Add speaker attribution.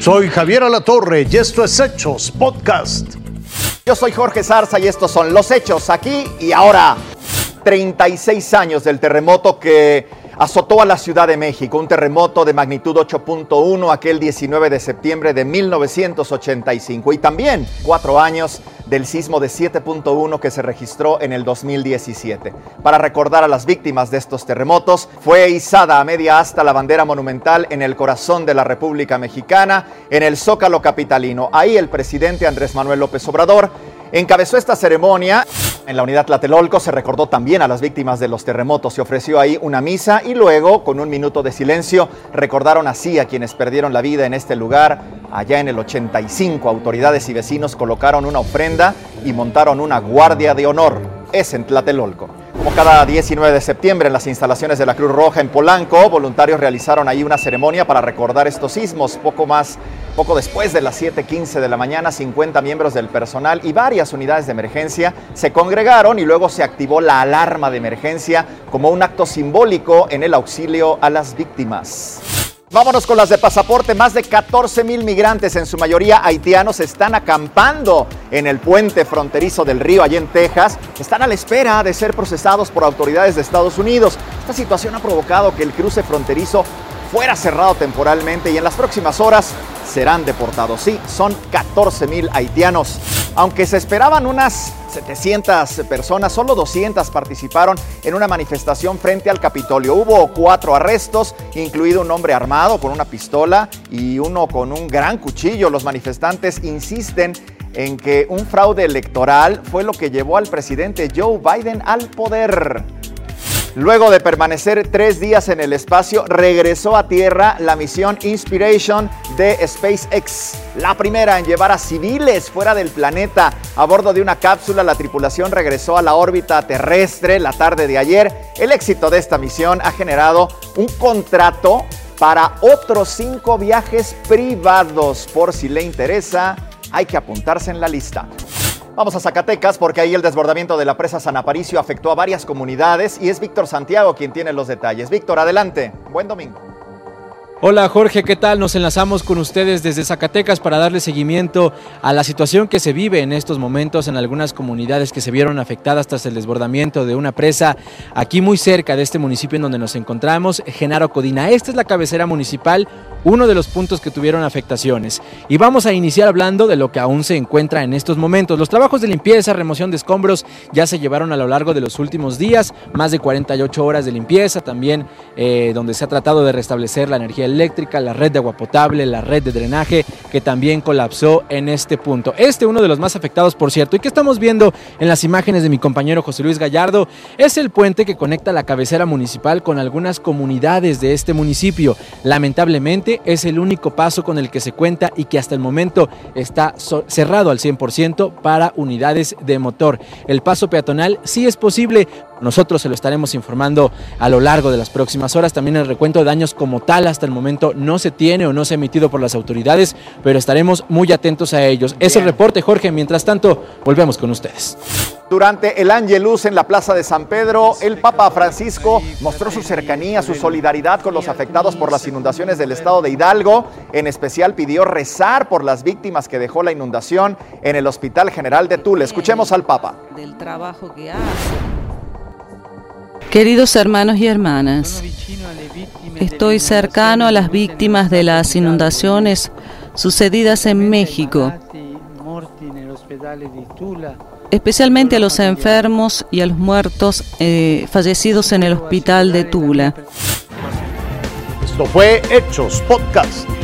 Speaker 1: Soy Javier Alatorre y esto es Hechos Podcast.
Speaker 2: Yo soy Jorge Zarza y estos son los hechos aquí y ahora. 36 años del terremoto que azotó a la Ciudad de México, un terremoto de magnitud 8.1 aquel 19 de septiembre de 1985 y también cuatro años del sismo de 7.1 que se registró en el 2017. Para recordar a las víctimas de estos terremotos, fue izada a media asta la bandera monumental en el corazón de la República Mexicana, en el Zócalo Capitalino. Ahí el presidente Andrés Manuel López Obrador encabezó esta ceremonia. En la unidad Tlatelolco se recordó también a las víctimas de los terremotos. Se ofreció ahí una misa y luego, con un minuto de silencio, recordaron así a quienes perdieron la vida en este lugar. Allá en el 85, autoridades y vecinos colocaron una ofrenda y montaron una guardia de honor. Es en Tlatelolco. Como cada 19 de septiembre en las instalaciones de la Cruz Roja en Polanco, voluntarios realizaron ahí una ceremonia para recordar estos sismos. Poco más, poco después de las 7:15 de la mañana, 50 miembros del personal y varias unidades de emergencia se congregaron y luego se activó la alarma de emergencia como un acto simbólico en el auxilio a las víctimas. Vámonos con las de pasaporte. Más de 14 mil migrantes, en su mayoría haitianos, están acampando en el puente fronterizo del río, allí en Texas. Están a la espera de ser procesados por autoridades de Estados Unidos. Esta situación ha provocado que el cruce fronterizo fuera cerrado temporalmente y en las próximas horas serán deportados. Sí, son 14 mil haitianos. Aunque se esperaban unas 700 personas, solo 200 participaron en una manifestación frente al Capitolio. Hubo cuatro arrestos, incluido un hombre armado con una pistola y uno con un gran cuchillo. Los manifestantes insisten en que un fraude electoral fue lo que llevó al presidente Joe Biden al poder. Luego de permanecer tres días en el espacio, regresó a Tierra la misión Inspiration de SpaceX, la primera en llevar a civiles fuera del planeta. A bordo de una cápsula, la tripulación regresó a la órbita terrestre la tarde de ayer. El éxito de esta misión ha generado un contrato para otros cinco viajes privados. Por si le interesa, hay que apuntarse en la lista. Vamos a Zacatecas porque ahí el desbordamiento de la presa San Aparicio afectó a varias comunidades y es Víctor Santiago quien tiene los detalles. Víctor, adelante. Buen domingo.
Speaker 3: Hola Jorge, ¿qué tal? Nos enlazamos con ustedes desde Zacatecas para darle seguimiento a la situación que se vive en estos momentos en algunas comunidades que se vieron afectadas tras el desbordamiento de una presa aquí muy cerca de este municipio en donde nos encontramos, Genaro Codina. Esta es la cabecera municipal, uno de los puntos que tuvieron afectaciones. Y vamos a iniciar hablando de lo que aún se encuentra en estos momentos. Los trabajos de limpieza, remoción de escombros ya se llevaron a lo largo de los últimos días, más de 48 horas de limpieza, también eh, donde se ha tratado de restablecer la energía eléctrica, la red de agua potable, la red de drenaje que también colapsó en este punto. Este uno de los más afectados, por cierto, y que estamos viendo en las imágenes de mi compañero José Luis Gallardo, es el puente que conecta la cabecera municipal con algunas comunidades de este municipio. Lamentablemente es el único paso con el que se cuenta y que hasta el momento está cerrado al 100% para unidades de motor. El paso peatonal sí es posible, nosotros se lo estaremos informando a lo largo de las próximas horas. También el recuento de daños como tal hasta el momento no se tiene o no se ha emitido por las autoridades, pero estaremos muy atentos a ellos. Es el reporte, Jorge. Mientras tanto, volvemos con ustedes.
Speaker 2: Durante el Angelus en la Plaza de San Pedro, el Papa Francisco mostró su cercanía, su solidaridad con los afectados por las inundaciones del estado de Hidalgo. En especial pidió rezar por las víctimas que dejó la inundación en el Hospital General de Tula. Escuchemos al Papa.
Speaker 4: Del trabajo que hace Queridos hermanos y hermanas, estoy cercano a las víctimas de las inundaciones sucedidas en México, especialmente a los enfermos y a los muertos eh, fallecidos en el hospital de Tula.
Speaker 1: Esto fue Hechos Podcast.